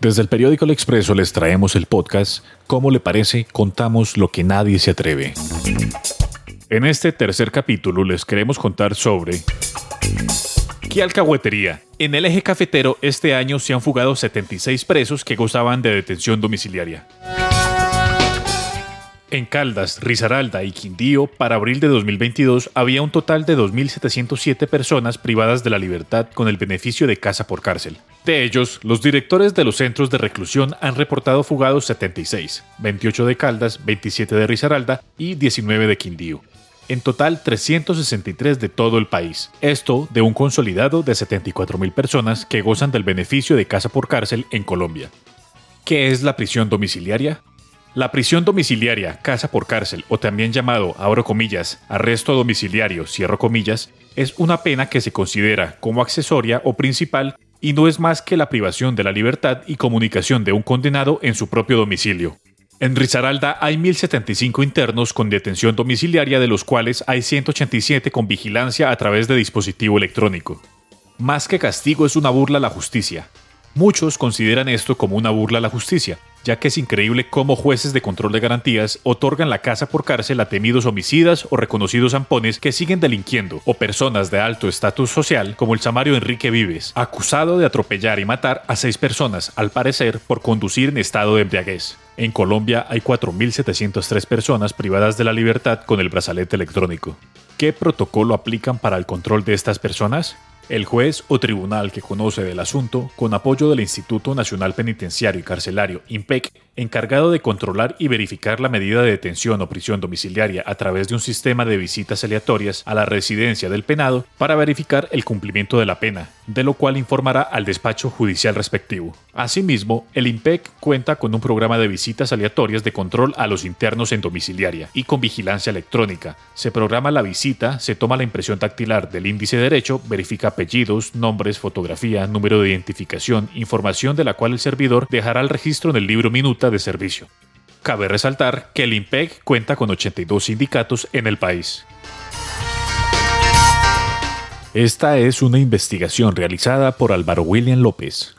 Desde el periódico El Expreso les traemos el podcast ¿Cómo le parece? Contamos lo que nadie se atreve. En este tercer capítulo les queremos contar sobre ¿Qué alcahuetería? En el eje cafetero este año se han fugado 76 presos que gozaban de detención domiciliaria. En Caldas, Risaralda y Quindío, para abril de 2022, había un total de 2.707 personas privadas de la libertad con el beneficio de casa por cárcel. De ellos, los directores de los centros de reclusión han reportado fugados 76, 28 de Caldas, 27 de Risaralda y 19 de Quindío. En total, 363 de todo el país. Esto de un consolidado de 74.000 personas que gozan del beneficio de casa por cárcel en Colombia. ¿Qué es la prisión domiciliaria? La prisión domiciliaria, casa por cárcel, o también llamado, abro comillas, arresto domiciliario, cierro comillas, es una pena que se considera como accesoria o principal y no es más que la privación de la libertad y comunicación de un condenado en su propio domicilio. En Risaralda hay 1.075 internos con detención domiciliaria, de los cuales hay 187 con vigilancia a través de dispositivo electrónico. Más que castigo es una burla a la justicia. Muchos consideran esto como una burla a la justicia, ya que es increíble cómo jueces de control de garantías otorgan la casa por cárcel a temidos homicidas o reconocidos zampones que siguen delinquiendo, o personas de alto estatus social como el samario Enrique Vives, acusado de atropellar y matar a seis personas, al parecer por conducir en estado de embriaguez. En Colombia hay 4.703 personas privadas de la libertad con el brazalete electrónico. ¿Qué protocolo aplican para el control de estas personas? El juez o tribunal que conoce del asunto, con apoyo del Instituto Nacional Penitenciario y Carcelario, INPEC, encargado de controlar y verificar la medida de detención o prisión domiciliaria a través de un sistema de visitas aleatorias a la residencia del penado para verificar el cumplimiento de la pena, de lo cual informará al despacho judicial respectivo. Asimismo, el INPEC cuenta con un programa de visitas aleatorias de control a los internos en domiciliaria y con vigilancia electrónica. Se programa la visita, se toma la impresión dactilar del índice derecho, verifica apellidos, nombres, fotografía, número de identificación, información de la cual el servidor dejará el registro en el libro minuta de servicio. Cabe resaltar que el IMPEC cuenta con 82 sindicatos en el país. Esta es una investigación realizada por Álvaro William López,